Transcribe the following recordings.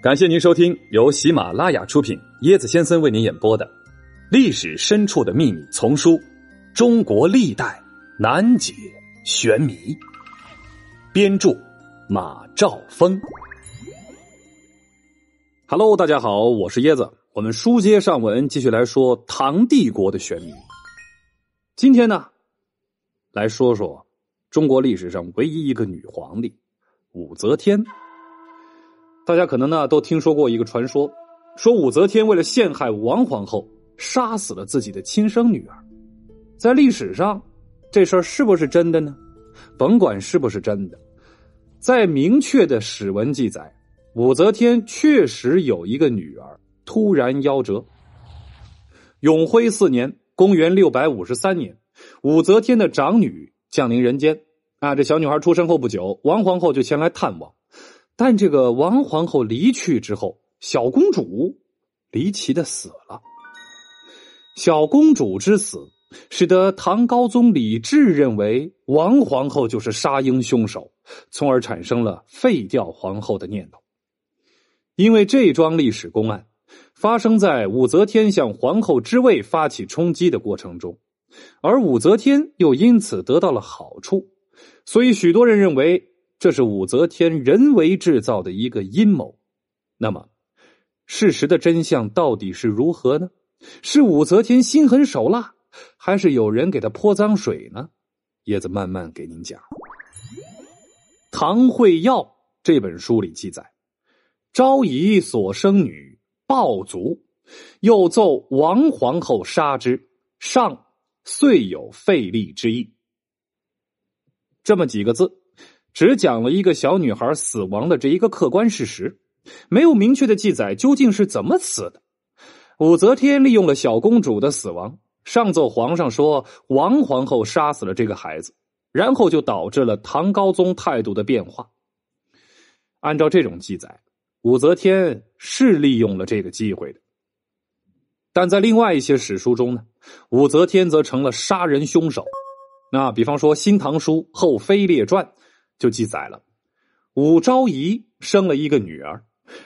感谢您收听由喜马拉雅出品、椰子先生为您演播的《历史深处的秘密》丛书《中国历代难解玄谜》，编著马兆峰。Hello，大家好，我是椰子。我们书接上文，继续来说唐帝国的玄谜。今天呢，来说说中国历史上唯一一个女皇帝武则天。大家可能呢都听说过一个传说，说武则天为了陷害王皇后，杀死了自己的亲生女儿。在历史上，这事儿是不是真的呢？甭管是不是真的，在明确的史文记载，武则天确实有一个女儿突然夭折。永徽四年（公元六百五十三年），武则天的长女降临人间。啊，这小女孩出生后不久，王皇后就前来探望。但这个王皇后离去之后，小公主离奇的死了。小公主之死，使得唐高宗李治认为王皇后就是杀婴凶手，从而产生了废掉皇后的念头。因为这桩历史公案发生在武则天向皇后之位发起冲击的过程中，而武则天又因此得到了好处，所以许多人认为。这是武则天人为制造的一个阴谋，那么事实的真相到底是如何呢？是武则天心狠手辣，还是有人给她泼脏水呢？叶子慢慢给您讲。《唐会要》这本书里记载，昭仪所生女暴卒，又奏王皇后杀之，上遂有废立之意。这么几个字。只讲了一个小女孩死亡的这一个客观事实，没有明确的记载究竟是怎么死的。武则天利用了小公主的死亡，上奏皇上说王皇后杀死了这个孩子，然后就导致了唐高宗态度的变化。按照这种记载，武则天是利用了这个机会的，但在另外一些史书中呢，武则天则成了杀人凶手。那比方说《新唐书·后妃列传》。就记载了，武昭仪生了一个女儿，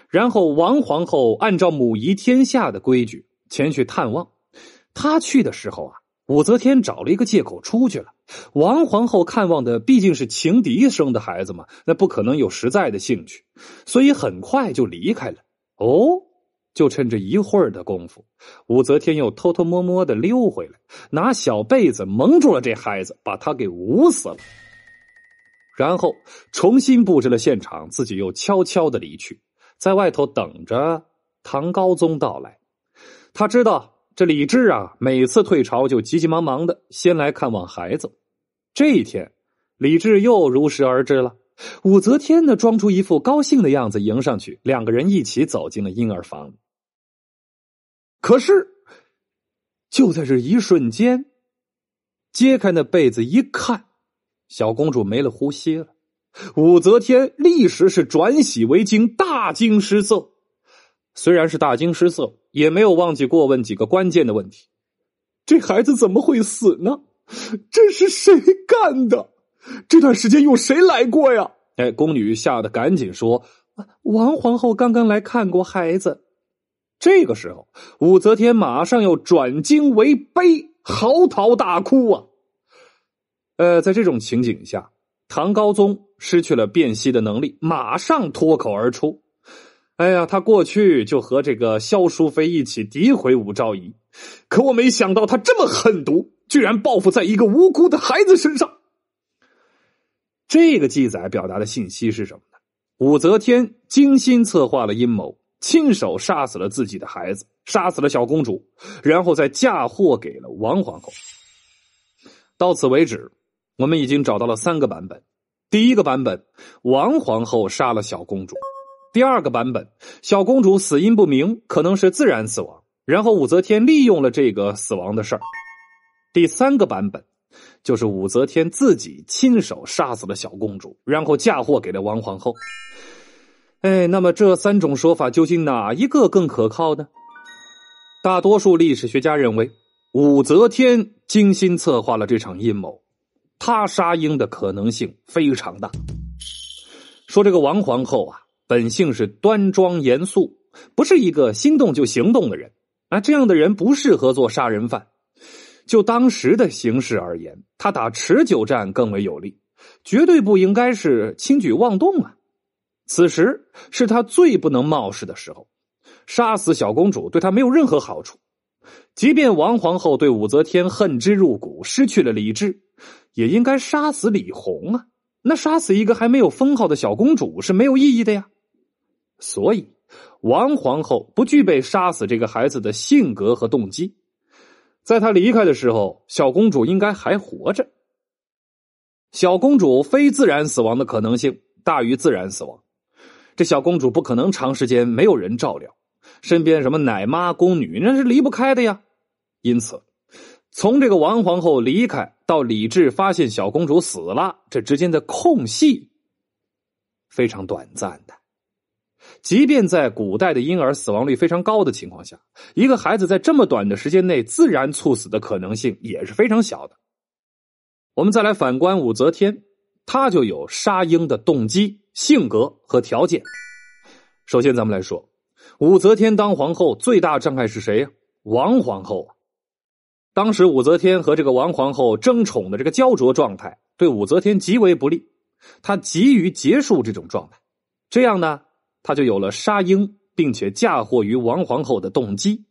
然后王皇后按照母仪天下的规矩前去探望。她去的时候啊，武则天找了一个借口出去了。王皇后看望的毕竟是情敌生的孩子嘛，那不可能有实在的兴趣，所以很快就离开了。哦，就趁着一会儿的功夫，武则天又偷偷摸摸的溜回来，拿小被子蒙住了这孩子，把他给捂死了。然后重新布置了现场，自己又悄悄的离去，在外头等着唐高宗到来。他知道这李治啊，每次退朝就急急忙忙的先来看望孩子。这一天，李治又如实而至了。武则天呢，装出一副高兴的样子迎上去，两个人一起走进了婴儿房。可是，就在这一瞬间，揭开那被子一看。小公主没了呼吸了，武则天立时是转喜为惊，大惊失色。虽然是大惊失色，也没有忘记过问几个关键的问题：这孩子怎么会死呢？这是谁干的？这段时间有谁来过呀？哎，宫女吓得赶紧说：“王皇后刚刚来看过孩子。”这个时候，武则天马上又转惊为悲，嚎啕大哭啊！呃，在这种情景下，唐高宗失去了辨析的能力，马上脱口而出：“哎呀，他过去就和这个萧淑妃一起诋毁武昭仪，可我没想到他这么狠毒，居然报复在一个无辜的孩子身上。”这个记载表达的信息是什么呢？武则天精心策划了阴谋，亲手杀死了自己的孩子，杀死了小公主，然后再嫁祸给了王皇后。到此为止。我们已经找到了三个版本。第一个版本，王皇后杀了小公主；第二个版本，小公主死因不明，可能是自然死亡，然后武则天利用了这个死亡的事儿；第三个版本，就是武则天自己亲手杀死了小公主，然后嫁祸给了王皇后。哎，那么这三种说法究竟哪一个更可靠呢？大多数历史学家认为，武则天精心策划了这场阴谋。他杀婴的可能性非常大。说这个王皇后啊，本性是端庄严肃，不是一个心动就行动的人啊。这样的人不适合做杀人犯。就当时的形势而言，他打持久战更为有利，绝对不应该是轻举妄动啊。此时是他最不能冒失的时候，杀死小公主对他没有任何好处。即便王皇后对武则天恨之入骨，失去了理智，也应该杀死李红啊。那杀死一个还没有封号的小公主是没有意义的呀。所以，王皇后不具备杀死这个孩子的性格和动机。在他离开的时候，小公主应该还活着。小公主非自然死亡的可能性大于自然死亡。这小公主不可能长时间没有人照料，身边什么奶妈、宫女那是离不开的呀。因此，从这个王皇后离开到李治发现小公主死了，这之间的空隙非常短暂的。即便在古代的婴儿死亡率非常高的情况下，一个孩子在这么短的时间内自然猝死的可能性也是非常小的。我们再来反观武则天，她就有杀婴的动机、性格和条件。首先，咱们来说武则天当皇后最大障碍是谁呀？王皇后！当时武则天和这个王皇后争宠的这个焦灼状态，对武则天极为不利。她急于结束这种状态，这样呢？他就有了杀婴并且嫁祸于王皇后的动机。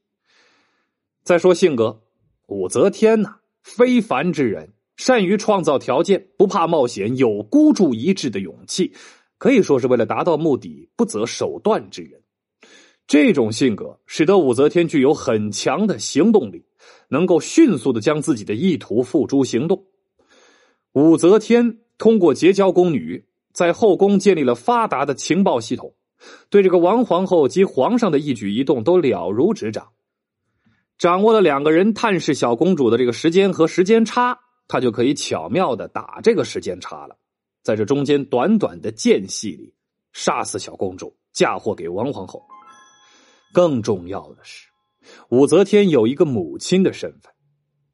再说性格，武则天呐，非凡之人，善于创造条件，不怕冒险，有孤注一掷的勇气，可以说是为了达到目的不择手段之人。这种性格使得武则天具有很强的行动力，能够迅速的将自己的意图付诸行动。武则天通过结交宫女，在后宫建立了发达的情报系统。对这个王皇后及皇上的一举一动都了如指掌，掌握了两个人探视小公主的这个时间和时间差，她就可以巧妙的打这个时间差了，在这中间短短的间隙里杀死小公主，嫁祸给王皇后。更重要的是，武则天有一个母亲的身份，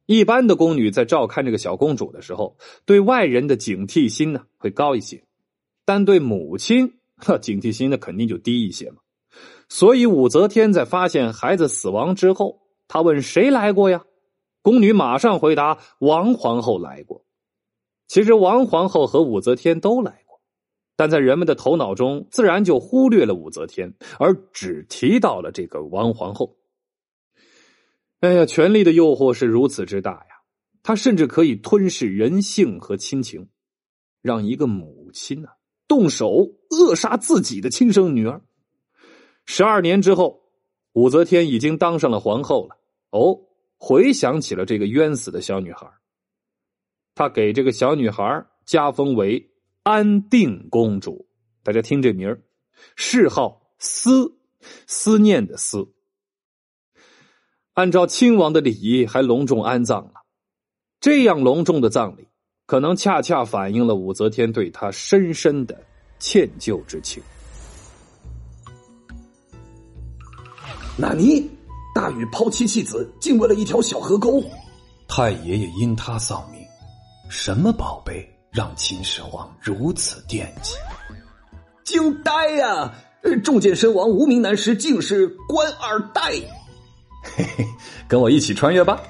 一般的宫女在照看这个小公主的时候，对外人的警惕心呢会高一些，但对母亲。呵，警惕心那肯定就低一些嘛。所以武则天在发现孩子死亡之后，她问谁来过呀？宫女马上回答：王皇后来过。其实王皇后和武则天都来过，但在人们的头脑中，自然就忽略了武则天，而只提到了这个王皇后。哎呀，权力的诱惑是如此之大呀！他甚至可以吞噬人性和亲情，让一个母亲呢？动手扼杀自己的亲生女儿。十二年之后，武则天已经当上了皇后了。哦，回想起了这个冤死的小女孩，他给这个小女孩加封为安定公主。大家听这名儿，谥号思，思念的思。按照亲王的礼仪，还隆重安葬了。这样隆重的葬礼。可能恰恰反映了武则天对他深深的歉疚之情。纳尼？大禹抛妻弃子，竟为了一条小河沟？太爷爷因他丧命，什么宝贝让秦始皇如此惦记？惊呆呀！重见身亡无名男尸，竟是官二代。嘿嘿，跟我一起穿越吧！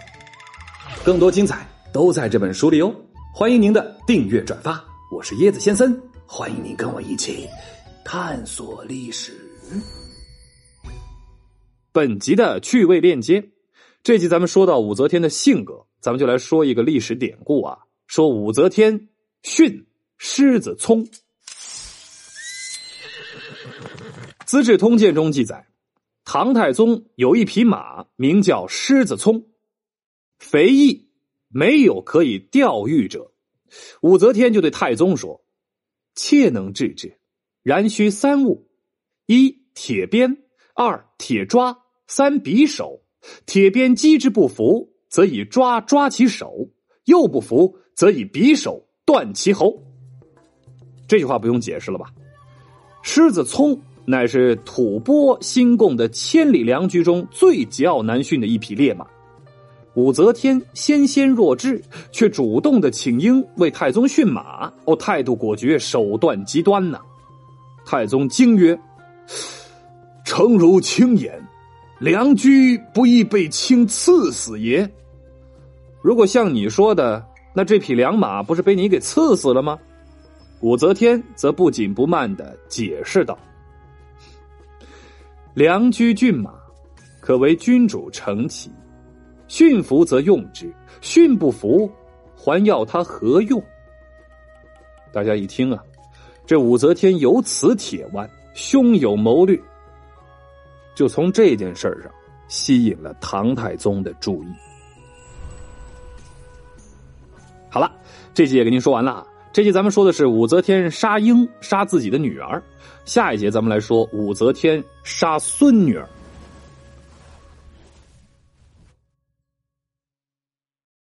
更多精彩都在这本书里哦。欢迎您的订阅转发，我是椰子先生，欢迎您跟我一起探索历史。本集的趣味链接，这集咱们说到武则天的性格，咱们就来说一个历史典故啊，说武则天训狮子聪。《资治通鉴》中记载，唐太宗有一匹马，名叫狮子聪，肥义。没有可以钓鱼者，武则天就对太宗说：“切能治之，然需三物：一铁鞭，二铁抓，三匕首。铁鞭击之不服，则以抓抓其手；又不服，则以匕首断其喉。”这句话不用解释了吧？狮子聪乃是吐蕃新贡的千里良驹中最桀骜难驯的一匹烈马。武则天纤纤弱智，却主动的请缨为太宗驯马，哦，态度果决，手段极端呐。太宗惊曰：“诚如卿言，良驹不易被卿赐死也。如果像你说的，那这匹良马不是被你给刺死了吗？”武则天则不紧不慢的解释道：“良驹骏马，可为君主乘骑；驯服则用之，驯不服，还要他何用？”大家一听啊，这武则天有此铁腕，胸有谋略，就从这件事上吸引了唐太宗的注意。好了，这集也跟您说完了。这集咱们说的是武则天杀婴，杀自己的女儿。下一节咱们来说武则天杀孙女儿。